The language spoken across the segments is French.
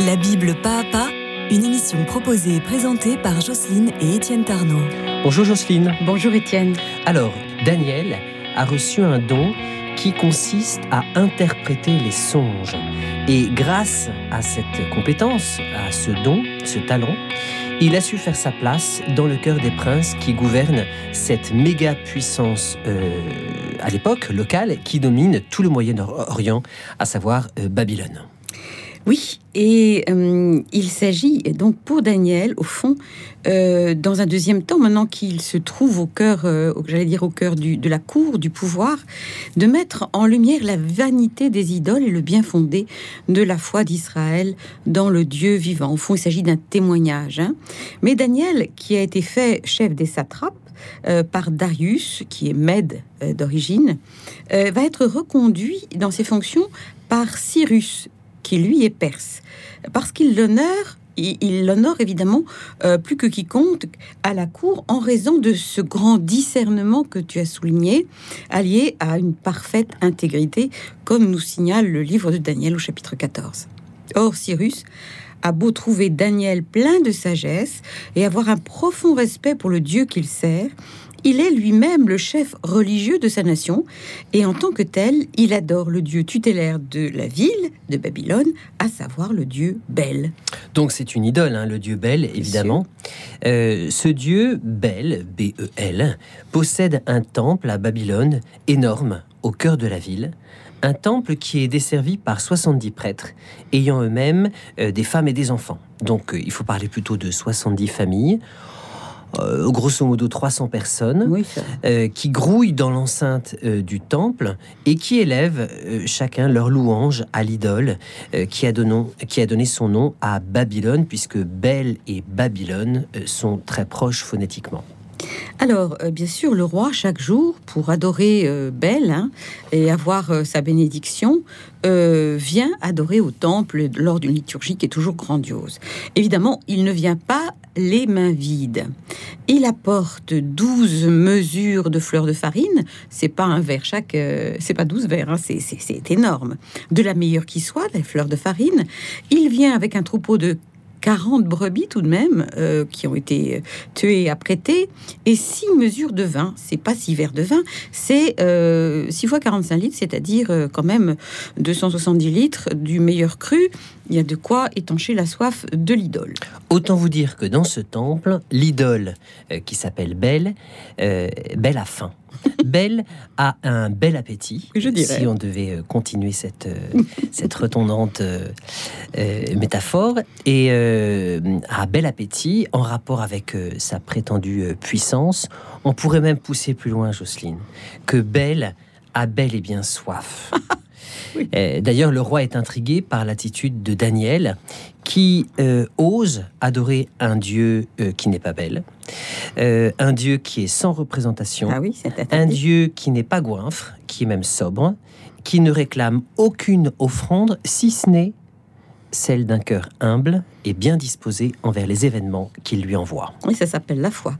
La Bible pas à pas, une émission proposée et présentée par Jocelyne et Étienne Tarnot. Bonjour Jocelyne. Bonjour Étienne. Alors, Daniel a reçu un don qui consiste à interpréter les songes. Et grâce à cette compétence, à ce don, ce talent, il a su faire sa place dans le cœur des princes qui gouvernent cette méga puissance euh, à l'époque locale qui domine tout le Moyen-Orient, à savoir euh, Babylone. Oui, et euh, il s'agit donc pour Daniel, au fond, euh, dans un deuxième temps, maintenant qu'il se trouve au cœur, euh, j'allais dire au cœur de la cour, du pouvoir, de mettre en lumière la vanité des idoles et le bien fondé de la foi d'Israël dans le Dieu vivant. Au fond, il s'agit d'un témoignage. Hein. Mais Daniel, qui a été fait chef des satrapes, par Darius, qui est Mède d'origine, va être reconduit dans ses fonctions par Cyrus, qui lui est perse, parce qu'il l'honore il l'honore évidemment euh, plus que quiconque à la cour en raison de ce grand discernement que tu as souligné, allié à une parfaite intégrité, comme nous signale le livre de Daniel au chapitre 14. Or, Cyrus a beau trouver Daniel plein de sagesse et avoir un profond respect pour le Dieu qu'il sert, il est lui-même le chef religieux de sa nation et en tant que tel, il adore le dieu tutélaire de la ville de Babylone, à savoir le dieu Bel. Donc c'est une idole, hein, le dieu Bel, évidemment. Euh, ce dieu Bel, B-E-L, possède un temple à Babylone énorme au cœur de la ville un temple qui est desservi par 70 prêtres, ayant eux-mêmes euh, des femmes et des enfants. Donc euh, il faut parler plutôt de 70 familles. Euh, grosso modo 300 personnes, euh, qui grouillent dans l'enceinte euh, du temple et qui élèvent chacun leur louange à l'idole qui, a donné, qui a donné son nom à Babylone, puisque Bel et Babylone sont très proches phonétiquement. Alors, bien sûr, le roi, chaque jour, pour adorer Bel hein, et avoir sa bénédiction, vient adorer au temple lors d'une liturgie qui est toujours grandiose. Évidemment, il ne vient pas les mains vides. Il apporte 12 mesures de fleurs de farine. C'est pas un verre chaque, euh, c'est pas 12 verres, hein. c'est énorme. De la meilleure qui soit, les fleurs de farine. Il vient avec un troupeau de 40 brebis tout de même euh, qui ont été tuées à prêter et 6 mesures de vin. C'est pas 6 verres de vin, c'est 6 euh, fois 45 litres, c'est-à-dire quand même 270 litres du meilleur cru il y a de quoi étancher la soif de l'idole. Autant vous dire que dans ce temple, l'idole euh, qui s'appelle Belle, euh, Belle a faim. Belle a un bel appétit. Je dirais. Si on devait euh, continuer cette, cette retondante métaphore. Et a bel appétit en rapport avec sa prétendue puissance. On pourrait même pousser plus loin, Jocelyne, que Belle a bel et bien soif. Euh, d'ailleurs, le roi est intrigué par l'attitude de Daniel, qui euh, ose adorer un Dieu euh, qui n'est pas belle, un Dieu qui est sans représentation, ah un Dieu qui n'est pas goinfre, qui est même sobre, qui ne réclame aucune offrande, si ce n'est celle d'un cœur humble et bien disposé envers les événements qu'il lui envoie. Oui, ça s'appelle la foi.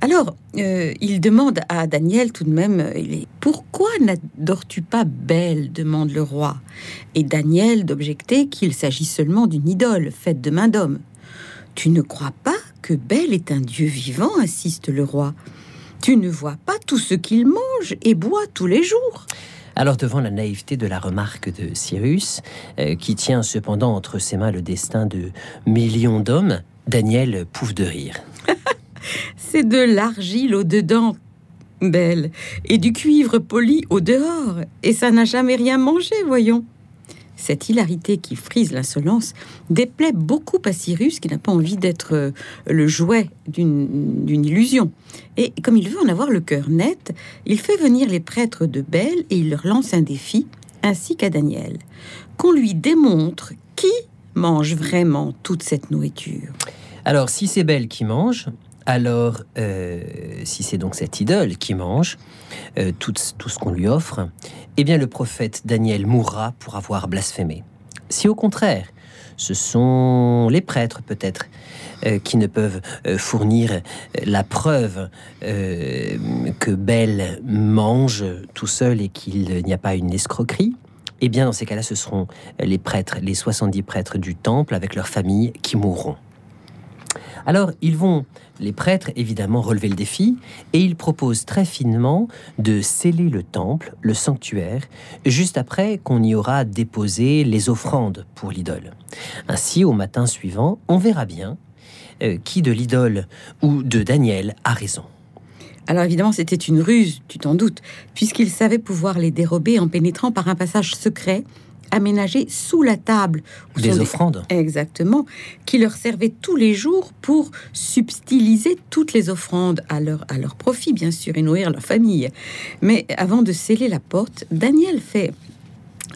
Alors, euh, il demande à Daniel tout de même, euh, pourquoi n'adores-tu pas Belle demande le roi. Et Daniel d'objecter qu'il s'agit seulement d'une idole faite de main d'homme. Tu ne crois pas que Belle est un dieu vivant insiste le roi. Tu ne vois pas tout ce qu'il mange et boit tous les jours. Alors devant la naïveté de la remarque de Cyrus, euh, qui tient cependant entre ses mains le destin de millions d'hommes, Daniel pouffe de rire. C'est de l'argile au-dedans, belle, et du cuivre poli au dehors, et ça n'a jamais rien mangé, voyons. Cette hilarité qui frise l'insolence déplaît beaucoup à Cyrus, qui n'a pas envie d'être euh, le jouet d'une illusion. Et comme il veut en avoir le cœur net, il fait venir les prêtres de Belle et il leur lance un défi, ainsi qu'à Daniel, qu'on lui démontre qui mange vraiment toute cette nourriture. Alors, si c'est Belle qui mange, alors, euh, si c'est donc cette idole qui mange euh, tout, ce qu'on lui offre, eh bien le prophète Daniel mourra pour avoir blasphémé. Si au contraire, ce sont les prêtres peut-être euh, qui ne peuvent fournir la preuve que Bel mange tout seul et qu'il n'y a pas une escroquerie, eh bien dans ces cas-là, ce seront les prêtres, les 70 prêtres du temple avec leurs familles qui mourront. Alors, ils vont, les prêtres, évidemment, relever le défi, et ils proposent très finement de sceller le temple, le sanctuaire, juste après qu'on y aura déposé les offrandes pour l'idole. Ainsi, au matin suivant, on verra bien euh, qui de l'idole ou de Daniel a raison. Alors évidemment, c'était une ruse, tu t'en doutes, puisqu'il savait pouvoir les dérober en pénétrant par un passage secret aménagé sous la table. Des offrandes. Exactement, qui leur servait tous les jours pour subtiliser toutes les offrandes à leur, à leur profit, bien sûr, et nourrir leur famille. Mais avant de sceller la porte, Daniel fait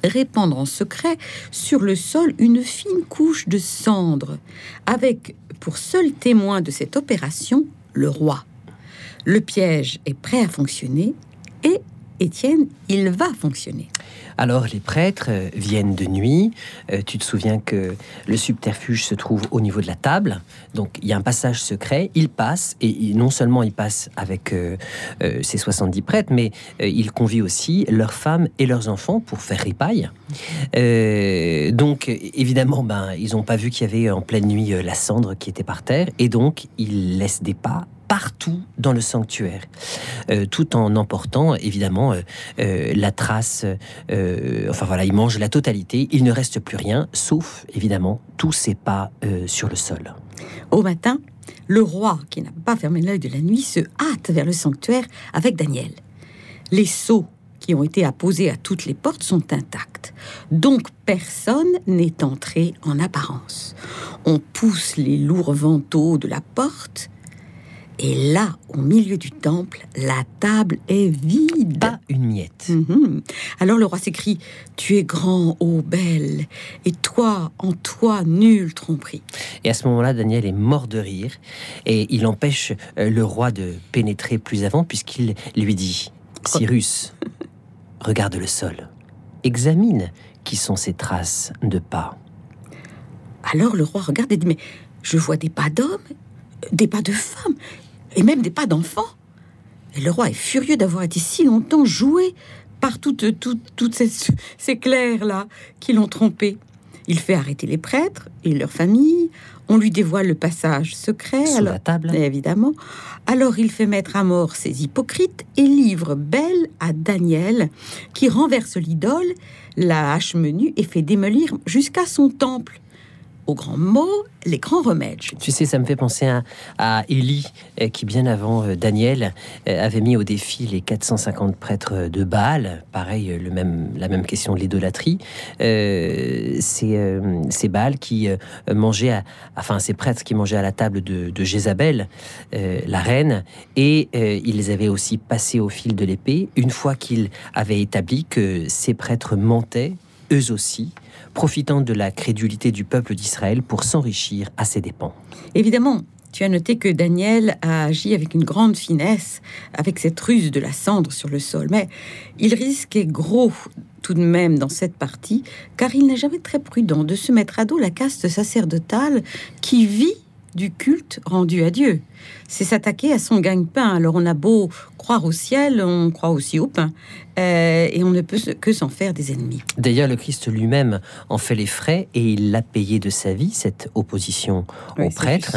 répandre en secret sur le sol une fine couche de cendre, avec pour seul témoin de cette opération le roi. Le piège est prêt à fonctionner et Étienne, il va fonctionner. Alors les prêtres euh, viennent de nuit. Euh, tu te souviens que le subterfuge se trouve au niveau de la table. Donc il y a un passage secret. Ils passent et non seulement ils passent avec euh, ces 70 prêtres, mais ils convient aussi leurs femmes et leurs enfants pour faire ripaille. donc évidemment, ben, ils n'ont pas vu qu'il y avait en pleine nuit la cendre qui était par terre et donc ils laissent des pas partout dans le sanctuaire, euh, tout en emportant évidemment euh, euh, la trace. enfin voilà, il mange la totalité. Il ne reste plus rien, sauf évidemment tous ses pas sur le sol. Au matin, le roi, qui n'a pas fermé l'œil de la nuit, se hâte vers le sanctuaire avec Daniel. Les sceaux qui ont été apposés à toutes les portes sont intacts. Donc personne n'est entré en apparence. On pousse les lourds vantaux de la porte et là, au milieu du temple, la table est vide. Pas une miette. Mhm. Alors le roi s'écrie Tu es grand, ô belle, et toi, en toi, nul tromperie. Et à ce moment-là, Daniel est mort de rire, et il empêche euh, le roi de pénétrer plus avant, puisqu'il lui dit Cyrus, regarde le sol, examine qui sont ces traces de pas. Alors le roi regarde et dit Mais je vois des pas d'hommes, des pas de femmes, et même des pas d'enfants. Et le roi est furieux d'avoir été si longtemps joué par toutes, toutes, ces, ces clercs-là qui l'ont trompé. Il fait arrêter les prêtres et leurs familles. On lui dévoile le passage secret. Sous la table. Évidemment. Alors il fait mettre à mort ces hypocrites et livre Belle à Daniel, qui renverse l'idole, la hache menue et fait démolir jusqu'à son temple aux grands mots, les grands remèdes. Tu sais, ça me fait penser à, Élie, euh, qui bien avant euh, Daniel euh, avait mis au défi les 450 prêtres de Baal. Pareil, le même, la même question de l'idolâtrie. c'est ces Baal qui mangeaient, à, enfin ces prêtres qui mangeaient à la table de, de Jézabel, la reine, et ils avaient aussi passés au fil de l'épée. Une fois qu'ils avaient établi que ces prêtres mentaient, eux aussi, profitant de la crédulité du peuple d'Israël pour s'enrichir à ses dépens. Évidemment, tu as noté que Daniel a agi avec une grande finesse, avec cette ruse de la cendre sur le sol. Mais il risquait gros tout de même dans cette partie, car il n'est jamais très prudent de se mettre à dos la caste sacerdotale qui vit du culte rendu à Dieu. C'est s'attaquer à son gagne-pain. Alors on a beau croire au ciel, on croit aussi au pain. Euh, et on ne peut que s'en faire des ennemis. D'ailleurs, le Christ lui-même en fait les frais et il l'a payé de sa vie, cette opposition aux prêtres.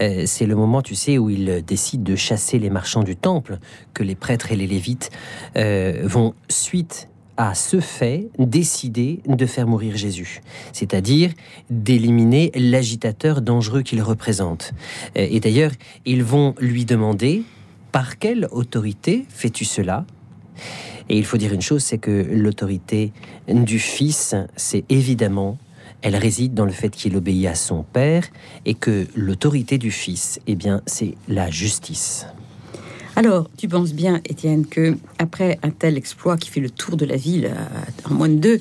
Euh, c'est le moment, tu sais, où il décide de chasser les marchands du temple, que les prêtres et les lévites euh, vont suite a ce fait décidé de faire mourir Jésus, c'est-à-dire d'éliminer l'agitateur dangereux qu'il représente. Euh, et d'ailleurs, ils vont lui demander par quelle autorité fais-tu cela? Et il faut dire une chose, c'est que l'autorité du Fils, c'est évidemment elle réside dans le fait qu'il obéit à son Père et que l'autorité du Fils, eh bien, c'est la justice. Alors, tu penses bien, Étienne, que après un tel exploit qui fait le tour de la ville euh, en moins de deux,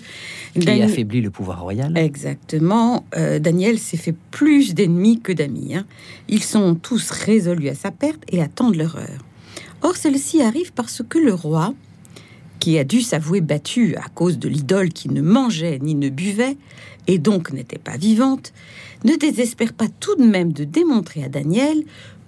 qui affaiblit le pouvoir royal. Exactement. Euh, Daniel s'est fait plus d'ennemis que d'amis. Hein. Ils sont tous résolus à sa perte et attendent leur heure. Or, celle-ci arrive parce que le roi, qui a dû s'avouer battu à cause de l'idole qui ne mangeait ni ne buvait, et donc n'était pas vivante, ne désespère pas tout de même de démontrer à Daniel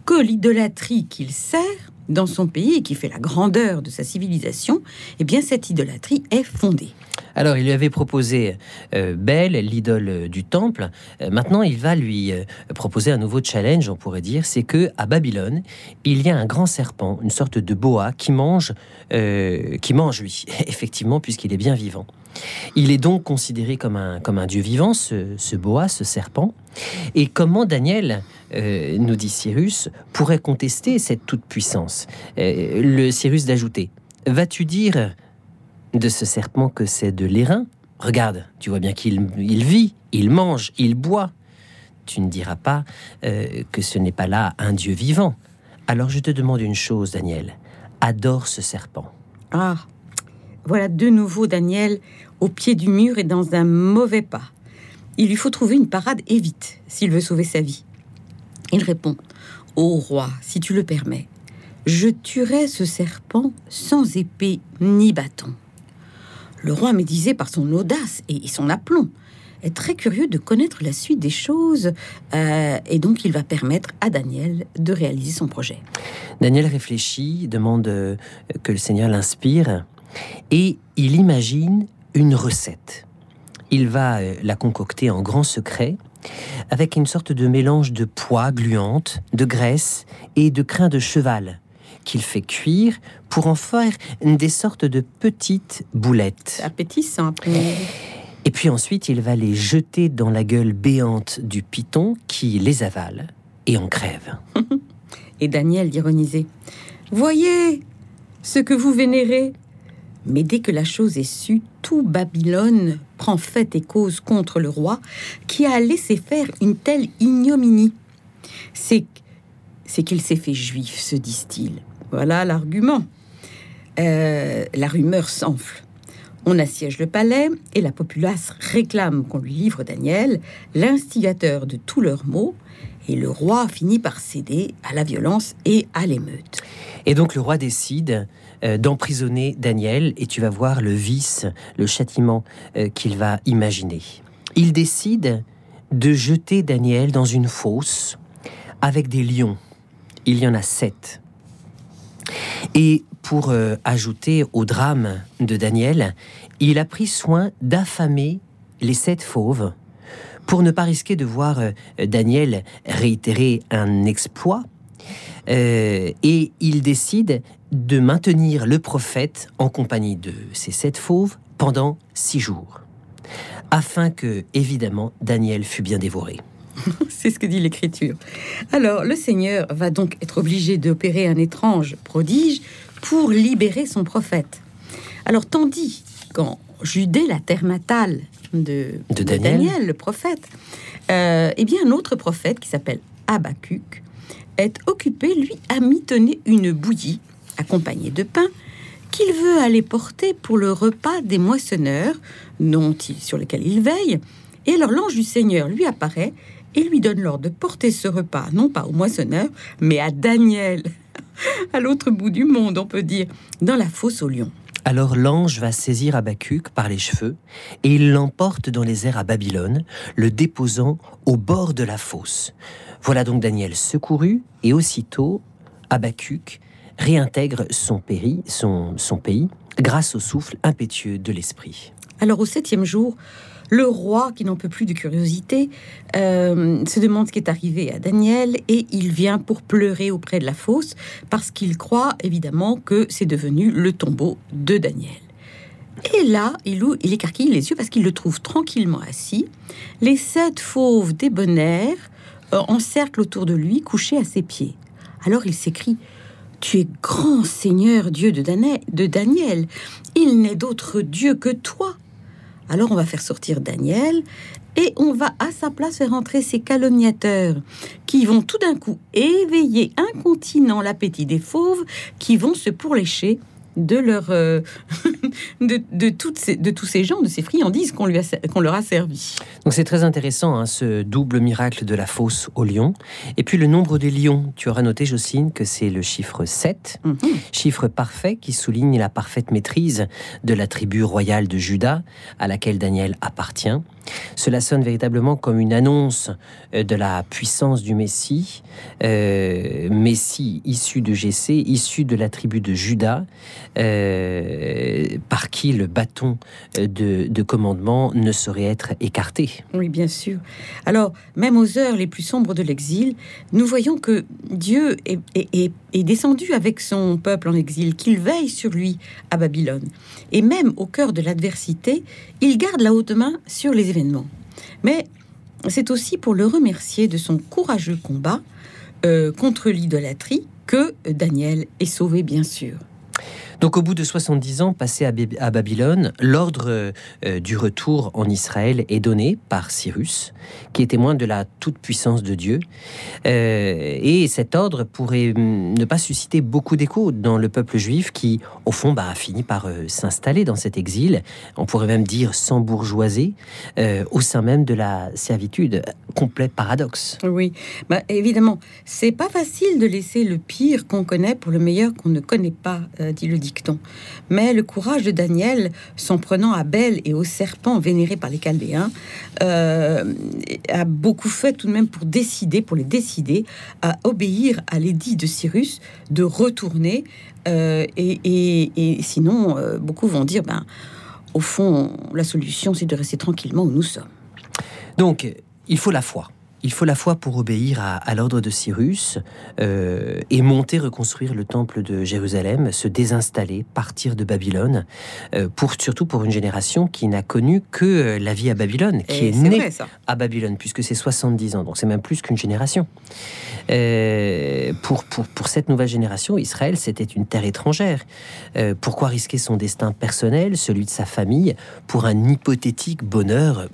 que l'idolâtrie qu'il sert dans son pays et qui fait la grandeur de sa civilisation, eh bien cette idolâtrie est fondée. Alors, il lui avait proposé euh, Belle, l'idole du temple. Euh, maintenant, il va lui euh, proposer un nouveau challenge, on pourrait dire. C'est que à Babylone, il y a un grand serpent, une sorte de boa qui mange, qui mange lui, effectivement, puisqu'il est bien vivant. Il est donc considéré comme un, comme un dieu vivant, ce, ce boa, ce serpent. Et comment Daniel, nous dit Cyrus, pourrait contester cette toute-puissance? Le Cyrus d'ajouter Vas-tu dire de ce serpent que c'est de l'airain? Regarde, tu vois bien qu'il vit, il mange, il boit. Tu ne diras pas euh, que ce n'est pas là un Dieu vivant. Alors je te demande une chose, Daniel. Adore ce serpent. Ah, voilà de nouveau Daniel au pied du mur et dans un mauvais pas. Il lui faut trouver une parade et vite s'il veut sauver sa vie. Il répond Ô roi, si tu le permets, je tuerai ce serpent sans épée ni bâton. Le roi médisé par son audace et son aplomb est très curieux de connaître la suite des choses euh, et donc il va permettre à Daniel de réaliser son projet. Daniel réfléchit, demande euh, que le Seigneur l'inspire et il imagine une recette. Il va euh, la concocter en grand secret avec une sorte de mélange de pois gluante, de graisse et de crin de cheval qu'il fait cuire pour en faire des sortes de petites boulettes. Appétissant. Et puis ensuite, il va les jeter dans la gueule béante du python qui les avale et en crève. et Daniel d'ironisait Voyez ce que vous vénérez. Mais dès que la chose est sue, tout Babylone prend fait et cause contre le roi qui a laissé faire une telle ignominie. C'est qu'il s'est fait juif, se disent-ils. Voilà l'argument. Euh, la rumeur s'enfle. On assiège le palais et la populace réclame qu'on lui livre Daniel, l'instigateur de tous leurs maux, et le roi finit par céder à la violence et à l'émeute. Et donc le roi décide euh, d'emprisonner Daniel, et tu vas voir le vice, le châtiment euh, qu'il va imaginer. Il décide de jeter Daniel dans une fosse avec des lions. Il y en a sept. Et pour euh, ajouter au drame de Daniel, il a pris soin d'affamer les sept fauves pour ne pas risquer de voir Daniel réitérer un exploit. Et il décide de maintenir le prophète en compagnie de ces sept fauves pendant six jours, afin que, évidemment, Daniel fût bien dévoré. C'est ce que dit l'Écriture. Alors, le Seigneur va donc être obligé d'opérer un étrange prodige pour libérer son prophète. Alors, tandis qu'en Judée, la terre natale de, Daniel. le prophète, euh, eh bien, un autre prophète qui s'appelle Habacuc est occupé, lui, à mitonner une bouillie accompagnée de pain qu'il veut aller porter pour le repas des moissonneurs dont sur lesquels il veille. Et alors l'ange du Seigneur lui apparaît et lui donne l'ordre de porter ce repas, non pas au moissonneur, mais à Daniel, à l'autre bout du monde, on peut dire, dans la fosse au lion. Alors l'ange va saisir Abacuc par les cheveux et il l'emporte dans les airs à Babylone, le déposant au bord de la fosse. Voilà donc Daniel secouru et aussitôt Abacuc réintègre son, péri, son, son pays grâce au souffle impétueux de l'esprit. Alors au septième jour, le roi, qui n'en peut plus de curiosité, euh, se demande ce qui est arrivé à Daniel et il vient pour pleurer auprès de la fosse parce qu'il croit évidemment que c'est devenu le tombeau de Daniel. Et là, il, il écarquille les yeux parce qu'il le trouve tranquillement assis, les sept fauves débonnaires euh, encerclent autour de lui, couchés à ses pieds. Alors il s'écrie tu es grand Seigneur Dieu de, Daniel. Il n'est d'autre Dieu que toi. Alors on va faire sortir Daniel et on va à sa place faire entrer ces calomniateurs qui vont tout d'un coup éveiller incontinent l'appétit des fauves qui vont se pourlécher de leur euh, de, toutes ces, de tous ces gens, de ces friandises qu'on lui qu'on leur a servi. Donc c'est très intéressant hein, ce double miracle de la fosse au lion. Et puis le nombre des lions. Tu auras noté, Jocelyne, que c'est le chiffre 7, mhm. chiffre parfait qui souligne la parfaite maîtrise de la tribu royale de Juda à laquelle Daniel appartient. Cela sonne véritablement comme une annonce euh, de la puissance du Messie, euh, Messie issu de Jessé, issu de la tribu de Juda, euh, par qui le bâton de, commandement ne saurait être écarté. Oui, bien sûr. Alors, même aux heures les plus sombres de l'exil, nous voyons que Dieu est, descendu avec son peuple en exil, qu'il veille sur lui à Babylone. Et même au cœur de l'adversité, il garde la haute main sur les événements. Mais c'est aussi pour le remercier de son courageux combat euh, contre l'idolâtrie que Daniel est sauvé, bien sûr. Donc au bout de 70 ans passés à, Babylone, l'ordre euh, du retour en Israël est donné par Cyrus, qui est témoin de la toute-puissance de Dieu. Euh, et cet ordre pourrait hum, ne pas susciter beaucoup d'écho dans le peuple juif qui, au fond, bah, a fini par euh, s'installer dans cet exil, on pourrait même dire sans bourgeoisie, au sein même de la servitude. Complet paradoxe. Oui, bah, évidemment, c'est pas facile de laisser le pire qu'on connaît pour le meilleur qu'on ne connaît pas, dit le mais le courage de Daniel, s'en prenant à Belle et au serpent vénéré par les Chaldéens, euh, a beaucoup fait tout de même pour décider, pour les décider à obéir à l'édit de Cyrus de retourner. Euh, et, sinon, euh, beaucoup vont dire, ben, au fond, la solution, c'est de rester tranquillement où nous sommes. Donc, il faut la foi. Il faut la foi pour obéir à, l'ordre de Cyrus euh, et monter, reconstruire le temple de Jérusalem, se désinstaller, partir de Babylone, euh, pour surtout pour une génération qui n'a connu que euh, la vie à Babylone, qui est, née à Babylone, puisque c'est 70 ans, donc c'est même plus qu'une génération. pour, pour, pour, cette nouvelle génération, Israël, c'était une terre étrangère. pourquoi risquer son destin personnel, celui de sa famille, pour un hypothétique bonheur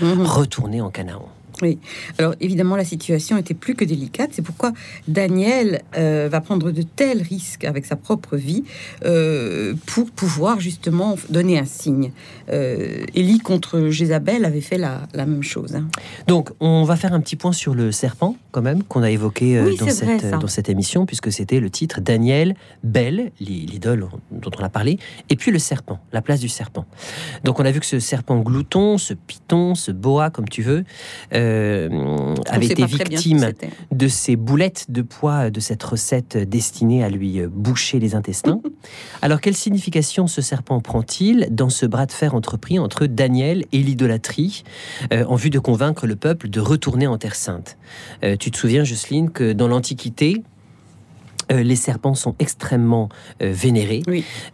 mhm. Retourner en Canaan? Oui, alors évidemment la situation était plus que délicate, c'est pourquoi Daniel euh, va prendre de tels risques avec sa propre vie euh, pour pouvoir justement donner un signe. Euh, Élie contre Jézabel avait fait la, même chose. Hein. Donc on va faire un petit point sur le serpent quand même qu'on a évoqué dans, cette, dans cette émission puisque c'était le titre Daniel, Belle, l'idole dont on a parlé, et puis le serpent, la place du serpent. Donc on a vu que ce serpent glouton, ce python, ce boa comme tu veux, euh, avait été victime de ces boulettes de poids de cette recette destinée à lui euh, boucher les intestins. Alors, quelle signification ce serpent prend-il dans ce bras de fer entrepris entre Daniel et l'idolâtrie euh, en vue de convaincre le peuple de retourner en Terre Sainte? Tu te souviens, Jocelyne, que dans l'Antiquité, euh, les serpents sont extrêmement euh, vénérés.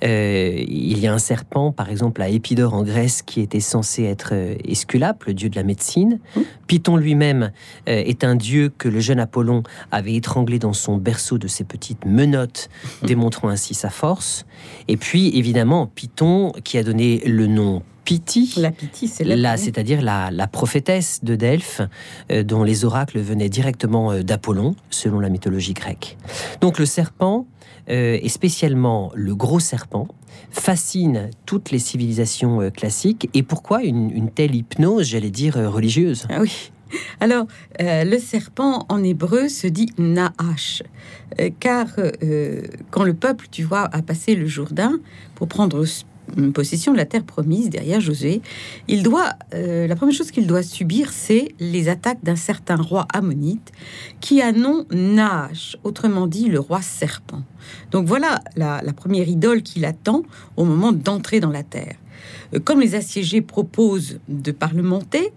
Euh, il y a un serpent, par exemple, à Épidore en Grèce, qui était censé être Esculape, le dieu de la médecine. Mmh. Python lui-même est un dieu que le jeune Apollon avait étranglé dans son berceau de ses petites menottes, mmh. démontrant ainsi sa force. Et puis, évidemment, Python, qui a donné le nom la Pythie, c'est la, c'est-à-dire la, prophétesse de Delphes, euh, dont les oracles venaient directement euh, d'Apollon, selon la mythologie grecque. Donc le serpent, euh, et spécialement le gros serpent, fascine toutes les civilisations classiques. Et pourquoi une, telle hypnose, j'allais dire, religieuse? Ah Oui. Alors, le serpent en hébreu se dit Nahash, car quand le peuple, tu vois, a passé le Jourdain pour prendre possession de la terre promise derrière Josué, il doit, euh, la première chose qu'il doit subir, c'est les attaques d'un certain roi ammonite qui a nom Nash, autrement dit le roi serpent. Donc voilà la, première idole qu'il attend au moment d'entrer dans la terre. Euh, comme les assiégés proposent de parlementer,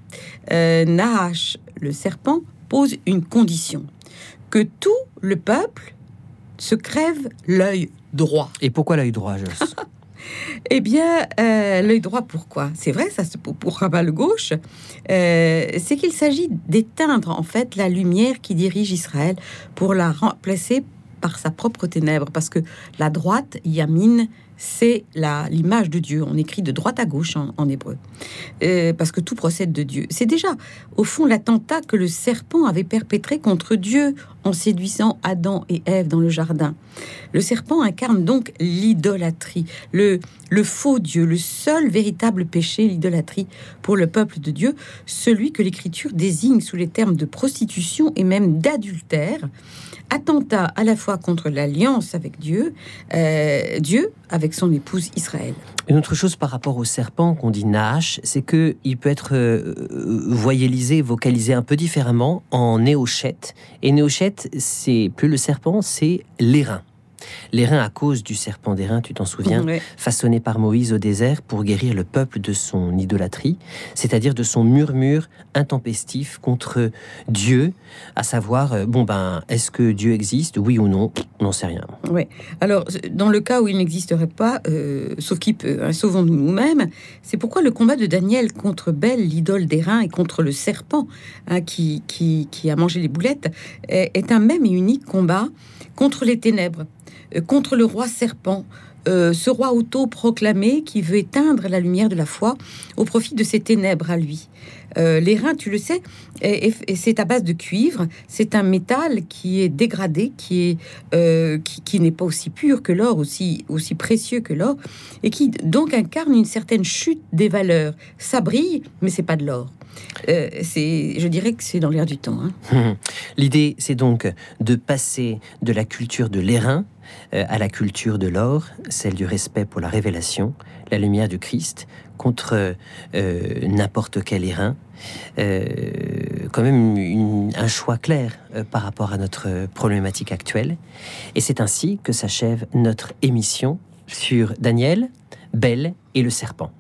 euh, Nahash, le serpent, pose une condition que tout le peuple se crève l'œil droit. Et pourquoi l'œil droit, Joss? Eh bien, euh, l'œil droit, pourquoi? C'est vrai, ça se pour, pour le gauche. Euh, c'est qu'il s'agit d'éteindre en fait la lumière qui dirige Israël pour la remplacer par sa propre ténèbre, parce que la droite, Yamin, c'est l'image de Dieu. On écrit de droite à gauche en, hébreu, euh, parce que tout procède de Dieu. C'est déjà, au fond, l'attentat que le serpent avait perpétré contre Dieu en séduisant Adam et Ève dans le jardin. Le serpent incarne donc l'idolâtrie, le, faux Dieu, le seul véritable péché, l'idolâtrie pour le peuple de Dieu, celui que l'Écriture désigne sous les termes de prostitution et même d'adultère attentat à la fois contre l'alliance avec Dieu, euh, Dieu avec son épouse Israël. Une autre chose par rapport au serpent qu'on dit Nash, c'est que il peut être euh, voyélisé, vocalisé un peu différemment en néochette. Et néochette, c'est plus le serpent, c'est l'airain. L'airain à cause du serpent d'airain, tu t'en souviens, façonné par Moïse au désert pour guérir le peuple de son idolâtrie, c'est-à-dire de son murmure intempestif contre Dieu, à savoir, euh, bon ben, est-ce que Dieu existe, oui ou non? On n'en sait rien. Oui. Alors, dans le cas où il n'existerait pas, euh, sauf qui peut, hein, sauvons-nous nous-mêmes, c'est pourquoi le combat de Daniel contre Belle, l'idole d'airain, et contre le serpent hein, qui, qui, a mangé les boulettes, est un même et unique combat contre les ténèbres. Euh, contre le roi serpent, euh, ce roi auto-proclamé qui veut éteindre la lumière de la foi au profit de ses ténèbres à lui. Euh, L'airain, tu le sais, c'est à base de cuivre. C'est un métal qui est dégradé, qui est qui, n'est pas aussi pur que l'or, aussi aussi précieux que l'or, et qui donc incarne une certaine chute des valeurs. Ça brille, mais c'est pas de l'or. C'est, je dirais que c'est dans l'air du temps. Hein. L'idée, c'est donc de passer de la culture de l'airain euh, à la culture de l'or, celle du respect pour la révélation, la lumière du Christ, contre euh, n'importe quel airain. Euh, quand même un choix clair par rapport à notre problématique actuelle. Et c'est ainsi que s'achève notre émission sur Daniel, Belle et le serpent.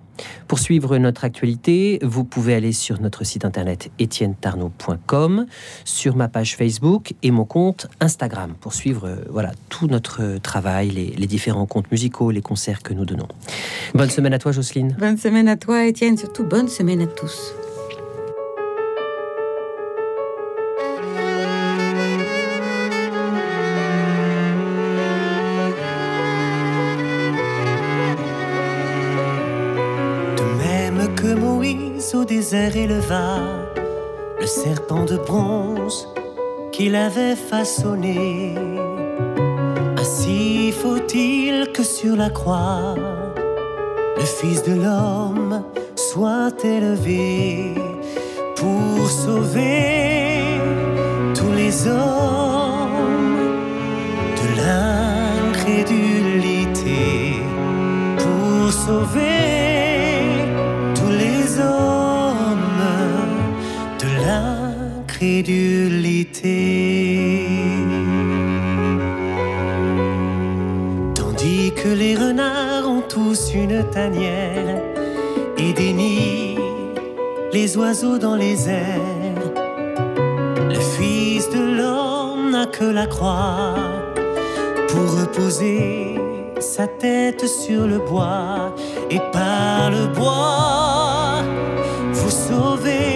Pour suivre notre actualité, vous pouvez aller sur notre site internet etiennetarnaud.com, sur ma page Facebook et mon compte Instagram pour suivre euh, voilà, tout notre travail, les, les différents comptes musicaux, les concerts que nous donnons. Bonne semaine à toi, Jocelyne. Bonne semaine à toi, Étienne. Surtout bonne semaine à tous. Au désert éleva le serpent de bronze qu'il avait façonné. Ainsi faut-il que sur la croix, le Fils de l'homme soit élevé pour sauver tous les hommes de l'incrédulité, pour sauver Tandis que les renards ont tous une tanière et des nids, les oiseaux dans les airs, le Fils de l'homme n'a que la croix pour reposer sa tête sur le bois. Et par le bois vous sauver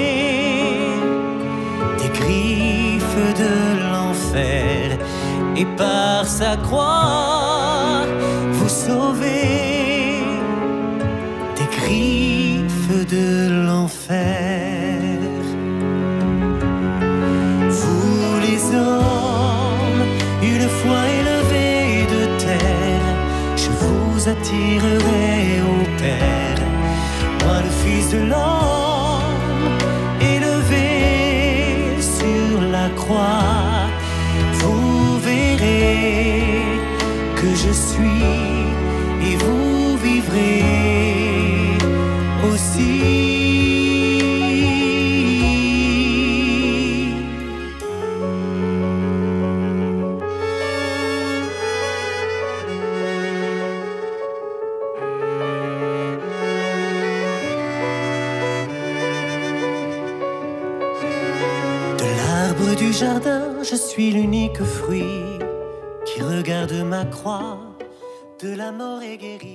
de l'enfer et par sa croix vous sauvez des griffes de l'enfer. Vous les hommes, une fois élevés de terre, je vous attirerai au Père, moi le Fils de l'homme. Vous verrez que je suis suis l'unique fruit qui regarde ma croix, de la mort et guéri.